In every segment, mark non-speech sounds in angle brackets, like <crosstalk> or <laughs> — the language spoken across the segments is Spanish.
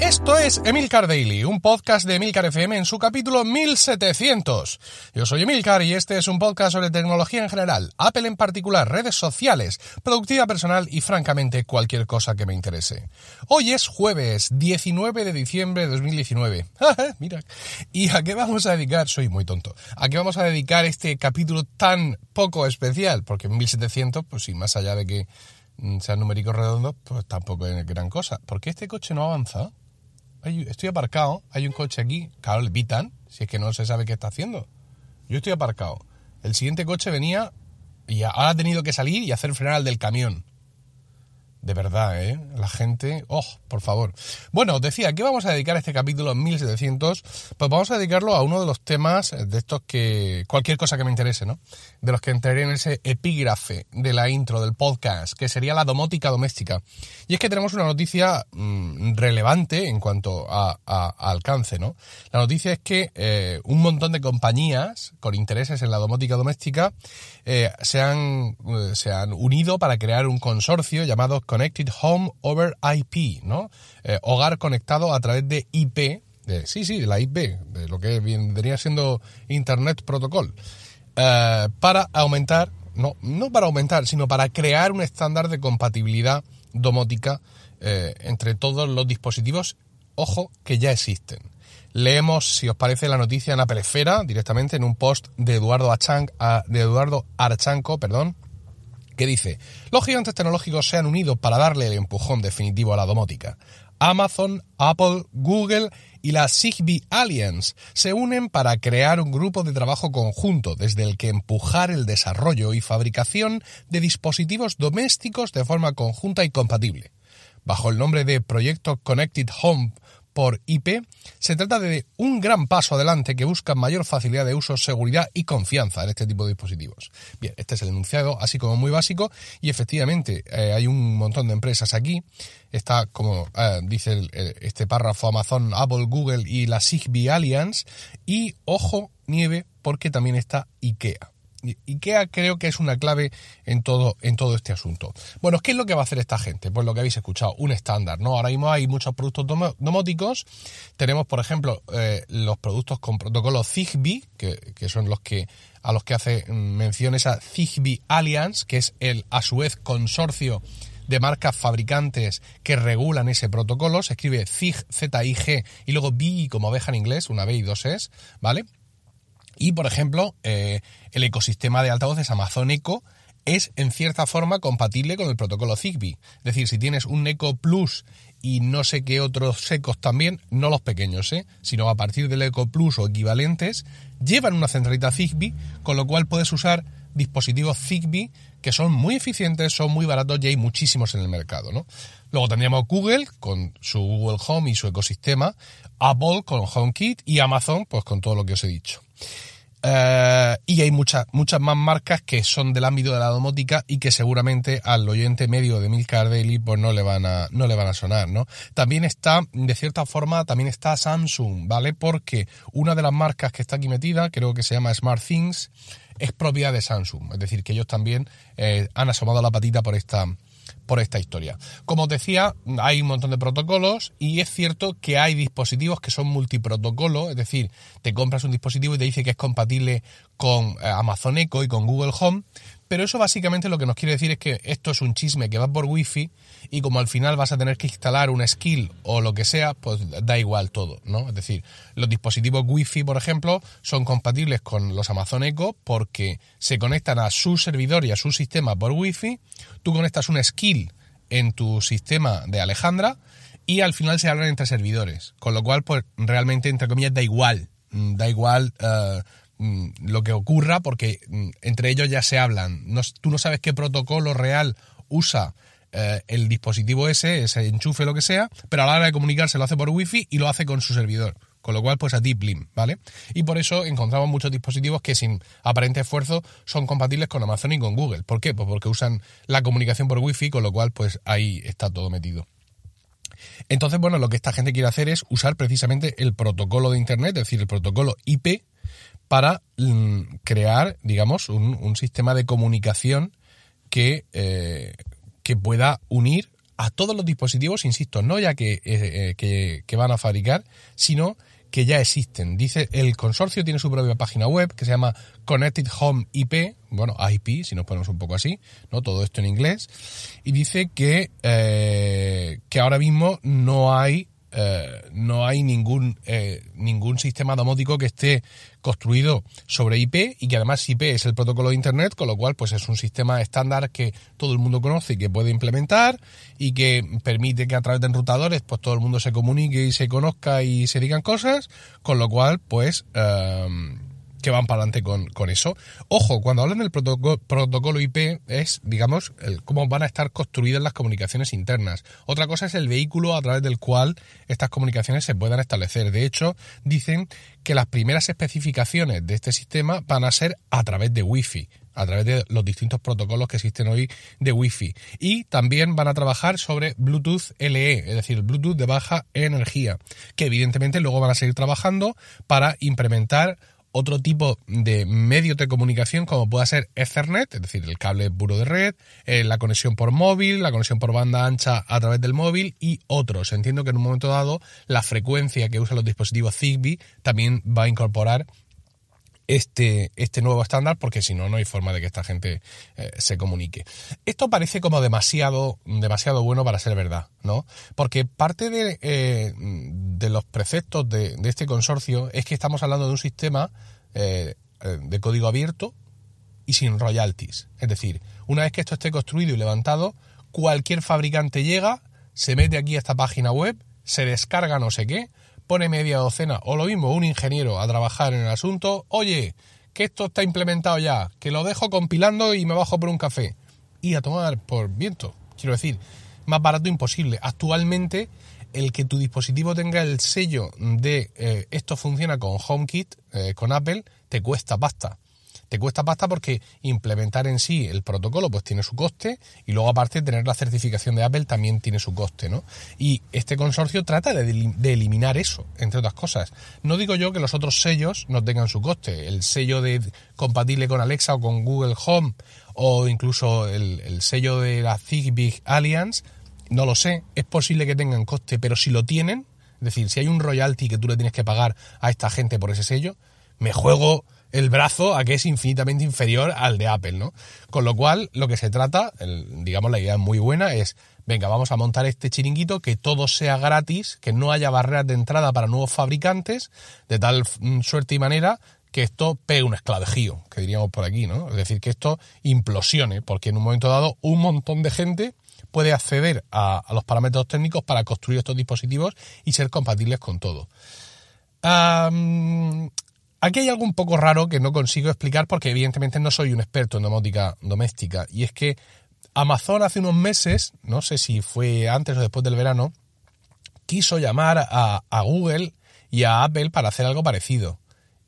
esto es Emilcar Daily, un podcast de Emilcar FM en su capítulo 1700. Yo soy Emilcar y este es un podcast sobre tecnología en general, Apple en particular, redes sociales, productividad personal y francamente cualquier cosa que me interese. Hoy es jueves 19 de diciembre de 2019. <laughs> Mira, ¿y a qué vamos a dedicar? Soy muy tonto. ¿A qué vamos a dedicar este capítulo tan poco especial? Porque 1700, pues sí, más allá de que sean numéricos redondos, pues tampoco es gran cosa. ¿Por qué este coche no avanza? estoy aparcado, hay un coche aquí, claro, le pitan, si es que no se sabe qué está haciendo. Yo estoy aparcado. El siguiente coche venía y ahora ha tenido que salir y hacer frenar al del camión. De verdad, ¿eh? La gente... ¡Oh, por favor! Bueno, os decía, ¿qué vamos a dedicar este capítulo 1700? Pues vamos a dedicarlo a uno de los temas de estos que... Cualquier cosa que me interese, ¿no? De los que entraré en ese epígrafe de la intro del podcast, que sería la domótica doméstica. Y es que tenemos una noticia mm, relevante en cuanto a, alcance, ¿no? La noticia es que eh, un montón de compañías con intereses en la domótica doméstica eh, se, han, eh, se han unido para crear un consorcio llamado Connected Home over IP, ¿no? Eh, hogar conectado a través de IP, sí, sí, de la IP, de lo que vendría siendo Internet Protocol, eh, para aumentar, no, no para aumentar, sino para crear un estándar de compatibilidad domótica eh, entre todos los dispositivos, ojo, que ya existen. Leemos, si os parece, la noticia en Apple Esfera, directamente en un post de Eduardo, de Eduardo Archanco, perdón, que dice, los gigantes tecnológicos se han unido para darle el empujón definitivo a la domótica. Amazon, Apple, Google y la Zigbee Alliance se unen para crear un grupo de trabajo conjunto desde el que empujar el desarrollo y fabricación de dispositivos domésticos de forma conjunta y compatible. Bajo el nombre de Proyecto Connected Home por IP, se trata de un gran paso adelante que busca mayor facilidad de uso, seguridad y confianza en este tipo de dispositivos. Bien, este es el enunciado así como muy básico y efectivamente eh, hay un montón de empresas aquí. Está, como eh, dice este párrafo, Amazon, Apple, Google y la Zigbee Alliance. Y ojo, nieve, porque también está IKEA. IKEA creo que es una clave en todo, en todo este asunto. Bueno, ¿qué es lo que va a hacer esta gente? Pues lo que habéis escuchado, un estándar, ¿no? Ahora mismo hay muchos productos domóticos. Tenemos, por ejemplo, eh, los productos con protocolo Zigbee, que, son los que a los que hace mención esa Zigbee Alliance, que es el, a su vez, consorcio de marcas fabricantes que regulan ese protocolo. Se escribe ZIG, Z-I-G y luego B como abeja en inglés, una B y dos S, ¿vale? Y, por ejemplo, eh, el ecosistema de altavoces Amazon Echo es en cierta forma compatible con el protocolo Zigbee. Es decir, si tienes un Echo Plus y no sé qué otros ecos también, no los pequeños, ¿eh? sino a partir del Echo Plus o equivalentes, llevan una centralita Zigbee, con lo cual puedes usar dispositivos Zigbee que son muy eficientes, son muy baratos y hay muchísimos en el mercado. ¿no? Luego tendríamos Google con su Google Home y su ecosistema, Apple con HomeKit y Amazon pues con todo lo que os he dicho. Eh, y hay muchas, muchas más marcas que son del ámbito de la domótica y que seguramente al oyente medio de Milcar Daily pues no le van a, no le van a sonar, ¿no? También está, de cierta forma, también está Samsung, ¿vale? Porque una de las marcas que está aquí metida, creo que se llama Smart Things, es propiedad de Samsung. Es decir, que ellos también eh, han asomado la patita por esta, por esta historia. Como os decía, hay un montón de protocolos y es cierto que hay dispositivos que son multiprotocolo, es decir, te compras un dispositivo y te dice que es compatible con eh, Amazon Echo y con Google Home, pero eso básicamente lo que nos quiere decir es que esto es un chisme que va por Wi-Fi y como al final vas a tener que instalar una skill o lo que sea, pues da igual todo, ¿no? Es decir, los dispositivos Wi-Fi, por ejemplo, son compatibles con los Amazon Echo porque se conectan a su servidor y a su sistema por Wi-Fi, tú conectas una skill en tu sistema de Alejandra y al final se hablan entre servidores, con lo cual, pues realmente, entre comillas, da igual, mm, da igual... Uh, lo que ocurra porque mm, entre ellos ya se hablan. tú no sabes qué protocolo real usa eh, el dispositivo ese, ese enchufe, lo que sea, pero a la hora de comunicarse lo hace por wifi y lo hace con su servidor. Con lo cual, pues a Deep Link, ¿vale? Y por eso encontramos muchos dispositivos que sin aparente esfuerzo son compatibles con Amazon y con Google. ¿Por qué? Pues porque usan la comunicación por Wi-Fi, con lo cual, pues ahí está todo metido. Entonces, bueno, lo que esta gente quiere hacer es usar precisamente el protocolo de Internet, es decir, el protocolo IP, para mm, crear, digamos, un, sistema de comunicación que, eh, que pueda unir a todos los dispositivos, insisto, no ya que, eh, que, que van a fabricar, sino que ya existen. Dice, el consorcio tiene su propia página web que se llama Connected Home IP, bueno, IP, si nos ponemos un poco así, ¿no? Todo esto en inglés. Y dice que, eh, que ahora mismo no hay eh, no hay ningún, eh, ningún sistema domótico que esté construido sobre IP y que además IP es el protocolo de Internet, con lo cual pues es un sistema estándar que todo el mundo conoce y que puede implementar y que permite que a través de enrutadores pues todo el mundo se comunique y se conozca y se digan cosas, con lo cual pues... Eh, que van para adelante con, con, eso. Ojo, cuando hablan del protocolo, protocolo IP es, digamos, cómo van a estar construidas las comunicaciones internas. Otra cosa es el vehículo a través del cual estas comunicaciones se puedan establecer. De hecho, dicen que las primeras especificaciones de este sistema van a ser a través de Wi-Fi a través de los distintos protocolos que existen hoy de Wi-Fi. Y también van a trabajar sobre Bluetooth LE, es decir, Bluetooth de baja energía, que evidentemente luego van a seguir trabajando para implementar otro tipo de medio de comunicación como pueda ser Ethernet, es decir, el cable puro de red, eh, la conexión por móvil, la conexión por banda ancha a través del móvil y otros. Entiendo que en un momento dado la frecuencia que usan los dispositivos Zigbee también va a incorporar este, este nuevo estándar porque si no, no hay forma de que esta gente eh, se comunique. Esto parece como demasiado, demasiado bueno para ser verdad, ¿no? Porque parte de, eh, de los preceptos de, este consorcio es que estamos hablando de un sistema eh, de código abierto y sin royalties. Es decir, una vez que esto esté construido y levantado, cualquier fabricante llega, se mete aquí a esta página web, se descarga no sé qué, pone media docena o lo mismo un ingeniero a trabajar en el asunto, oye, que esto está implementado ya, que lo dejo compilando y me bajo por un café. Y a tomar por viento. Quiero decir, más barato imposible. Actualmente, el que tu dispositivo tenga el sello de eh, esto funciona con HomeKit, eh, con Apple, te cuesta pasta te cuesta pasta porque implementar en sí el protocolo pues tiene su coste y luego aparte tener la certificación de Apple también tiene su coste, ¿no? Y este consorcio trata de, eliminar eso, entre otras cosas. No digo yo que los otros sellos no tengan su coste, el sello de compatible con Alexa o con Google Home o incluso el, el sello de la Zigbee Alliance, no lo sé, es posible que tengan coste, pero si lo tienen, es decir, si hay un royalty que tú le tienes que pagar a esta gente por ese sello, me juego el brazo a que es infinitamente inferior al de Apple, ¿no? Con lo cual, lo que se trata, digamos, la idea muy buena es, venga, vamos a montar este chiringuito, que todo sea gratis, que no haya barreras de entrada para nuevos fabricantes, de tal mm, suerte y manera que esto pegue un esclavejío, que diríamos por aquí, ¿no? Es decir, que esto implosione, porque en un momento dado un montón de gente puede acceder a, los parámetros técnicos para construir estos dispositivos y ser compatibles con todo. Aquí hay algo un poco raro que no consigo explicar porque evidentemente no soy un experto en domótica doméstica y es que Amazon hace unos meses, no sé si fue antes o después del verano, quiso llamar a, Google y a Apple para hacer algo parecido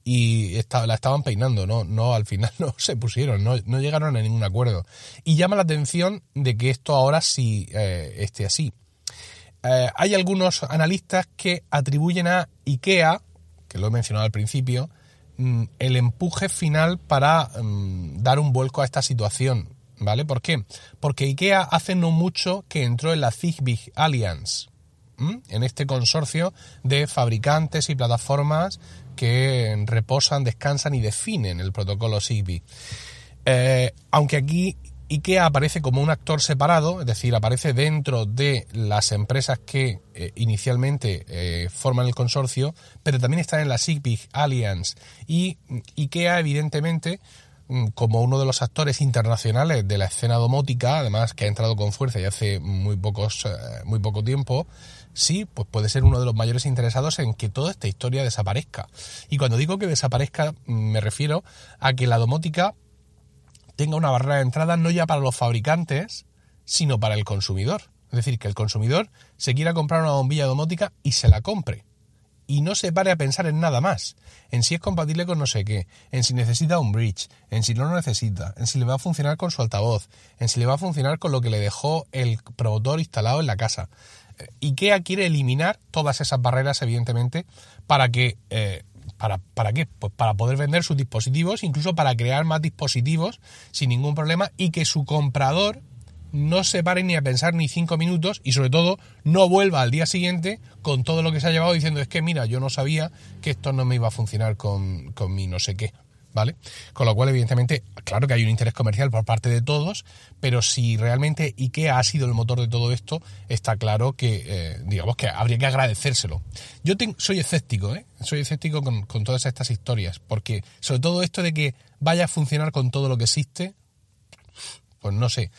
y la estaban peinando, no, no, al final <laughs> no se pusieron, no, no, llegaron a ningún acuerdo. Y llama la atención de que esto ahora sí eh, esté así. Eh, hay algunos analistas que atribuyen a IKEA, que lo he mencionado al principio, el empuje final para mm, dar un vuelco a esta situación. ¿Vale? ¿Por qué? Porque IKEA hace no mucho que entró en la Zigbee Alliance, en este consorcio de fabricantes y plataformas que reposan, descansan y definen el protocolo Zigbee. Eh, aunque aquí IKEA aparece como un actor separado, es decir, aparece dentro de las empresas que eh, inicialmente eh, forman el consorcio, pero también está en la Zigbee Alliance. Y IKEA, evidentemente, mm, como uno de los actores internacionales de la escena domótica, además que ha entrado con fuerza y hace muy, pocos, eh, muy poco tiempo, sí, pues puede ser uno de los mayores interesados en que toda esta historia desaparezca. Y cuando digo que desaparezca, mm, me refiero a que la domótica tenga una barrera de entrada no ya para los fabricantes, sino para el consumidor. Es decir, que el consumidor se quiera comprar una bombilla domótica y se la compre. Y no se pare a pensar en nada más. En si es compatible con no sé qué, en si necesita un bridge, en si no lo necesita, en si le va a funcionar con su altavoz, en si le va a funcionar con lo que le dejó el promotor instalado en la casa. Eh, IKEA quiere eliminar todas esas barreras, evidentemente, para que eh, ¿Para, ¿Para qué? Pues para poder vender sus dispositivos, incluso para crear más dispositivos sin ningún problema y que su comprador no se pare ni a pensar ni cinco minutos y sobre todo no vuelva al día siguiente con todo lo que se ha llevado diciendo es que mira, yo no sabía que esto no me iba a funcionar con, con mi no sé qué. ¿Vale? Con lo cual, evidentemente, claro que hay un interés comercial por parte de todos, pero si realmente IKEA ha sido el motor de todo esto, está claro que, eh, digamos que habría que agradecérselo. Yo soy escéptico, ¿eh? Soy escéptico con, con todas estas historias, porque sobre todo esto de que vaya a funcionar con todo lo que existe, pues no sé,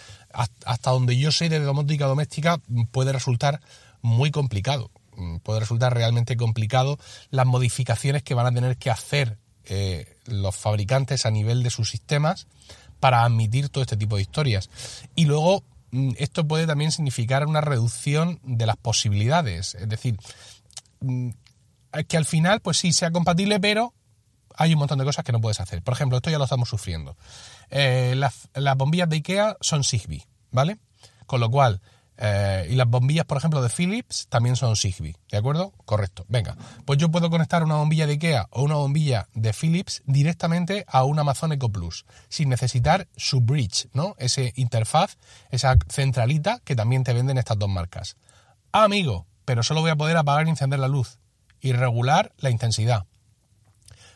hasta donde yo sé de domótica doméstica puede resultar muy complicado. Puede resultar realmente complicado las modificaciones que van a tener que hacer eh, los fabricantes a nivel de sus sistemas para admitir todo este tipo de historias. Y luego mm, esto puede también significar una reducción de las posibilidades. Es decir, mm, que al final, pues sí, sea compatible, pero hay un montón de cosas que no puedes hacer. Por ejemplo, esto ya lo estamos sufriendo. Eh, las, bombillas de IKEA son Zigbee, ¿vale? Con lo cual, eh, y las bombillas, por ejemplo, de Philips también son Zigbee, ¿de acuerdo? Correcto. Venga, pues yo puedo conectar una bombilla de IKEA o una bombilla de Philips directamente a un Amazon Eco Plus, sin necesitar su bridge, ¿no? Ese interfaz, esa centralita que también te venden estas dos marcas. Ah, amigo, pero solo voy a poder apagar y encender la luz y regular la intensidad.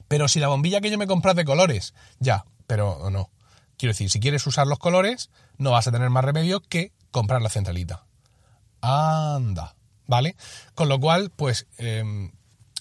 Pero si la bombilla que yo me compré de colores, ya, pero no. Quiero decir, si quieres usar los colores, no vas a tener más remedio que comprar la centralita. Anda, ¿vale? Con lo cual, pues em,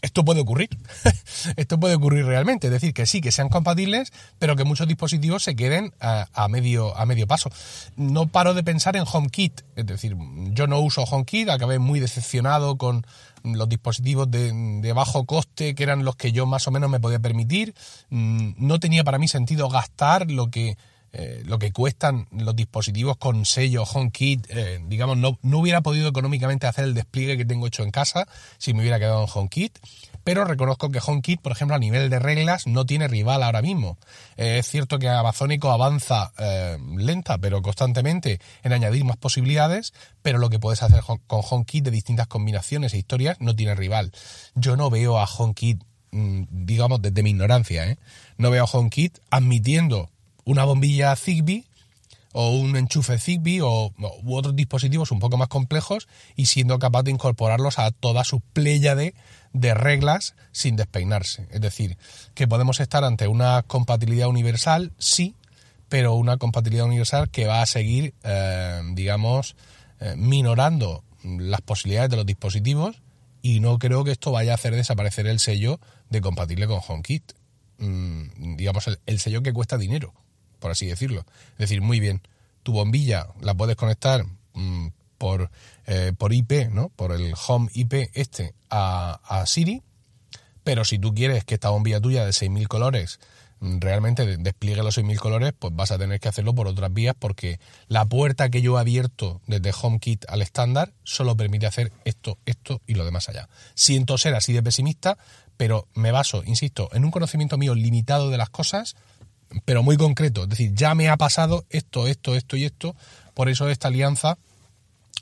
esto puede ocurrir. <laughs> esto puede ocurrir realmente. Es decir, que sí, que sean compatibles, pero que muchos dispositivos se queden a, medio, a medio paso. No paro de pensar en HomeKit. Es decir, yo no uso HomeKit, acabé muy decepcionado con los dispositivos de, de, bajo coste, que eran los que yo más o menos me podía permitir. Mm, no tenía para mí sentido gastar lo que eh, lo que cuestan los dispositivos con sello HomeKit, eh, digamos, no, no, hubiera podido económicamente hacer el despliegue que tengo hecho en casa si me hubiera quedado en HomeKit. Pero reconozco que HomeKit, por ejemplo, a nivel de reglas, no tiene rival ahora mismo. Eh, es cierto que Amazonico avanza lenta, pero constantemente en añadir más posibilidades, pero lo que puedes hacer con HomeKit de distintas combinaciones e historias no tiene rival. Yo no veo a HomeKit, mm, digamos, desde mi ignorancia, no veo a HomeKit admitiendo una bombilla Zigbee o un enchufe Zigbee o, u otros dispositivos un poco más complejos y siendo capaz de incorporarlos a toda su pléyade de reglas sin despeinarse. Es decir, que podemos estar ante una compatibilidad universal, sí, pero una compatibilidad universal que va a seguir, eh, digamos, eh, minorando las posibilidades de los dispositivos y no creo que esto vaya a hacer desaparecer el sello de compatible con HomeKit. Mm, digamos, el sello que cuesta dinero por así decirlo. Es decir, muy bien, tu bombilla la puedes conectar mm, por, eh, por IP, ¿no? Por el home IP este a, a, Siri, pero si tú quieres que esta bombilla tuya de 6.000 colores mm, realmente despliegue los 6.000 colores, pues vas a tener que hacerlo por otras vías porque la puerta que yo he abierto desde HomeKit al estándar solo permite hacer esto, esto y lo demás allá. Siento ser así de pesimista, pero me baso, insisto, en un conocimiento mío limitado de las cosas pero muy concreto. Es decir, ya me ha pasado esto, esto, esto y esto. Por eso esta alianza,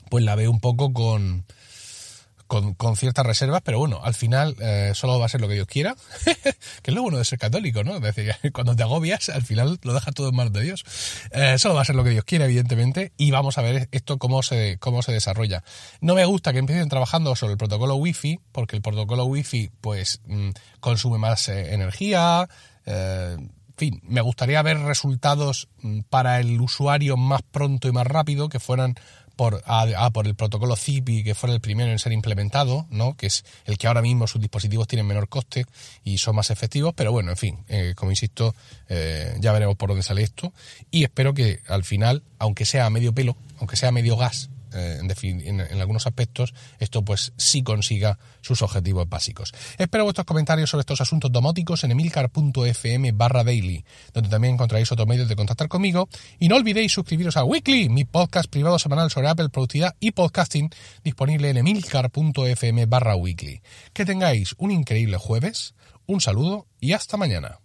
pues la veo un poco con, con, ciertas reservas, pero bueno, al final eh, solo va a ser lo que Dios quiera, <laughs> que es lo bueno de ser católico, ¿no? Es decir, <laughs> cuando te agobias, al final lo dejas todo en manos de Dios. Eh, solo va a ser lo que Dios quiera, evidentemente, y vamos a ver esto cómo se, cómo se desarrolla. No me gusta que empiecen trabajando sobre el protocolo Wi-Fi, porque el protocolo Wi-Fi, pues, mm, consume más eh, energía, fin, me gustaría ver resultados mm, para el usuario más pronto y más rápido, que fueran por, por el protocolo Zigbee, que fuera el primero en ser implementado, ¿no? que es el que ahora mismo sus dispositivos tienen menor coste y son más efectivos, pero bueno, en fin, eh, como insisto, eh, ya veremos por dónde sale esto y espero que al final, aunque sea medio pelo, aunque sea medio gas, eh, en, algunos aspectos, esto pues sí consiga sus objetivos básicos. Espero vuestros comentarios sobre estos asuntos domóticos en emilcar.fm barra daily, donde también encontraréis otros medios de contactar conmigo. Y no olvidéis suscribiros a Weekly, mi podcast privado semanal sobre Apple, productividad y podcasting, disponible en emilcar.fm barra weekly. Que tengáis un increíble jueves, un saludo y hasta mañana.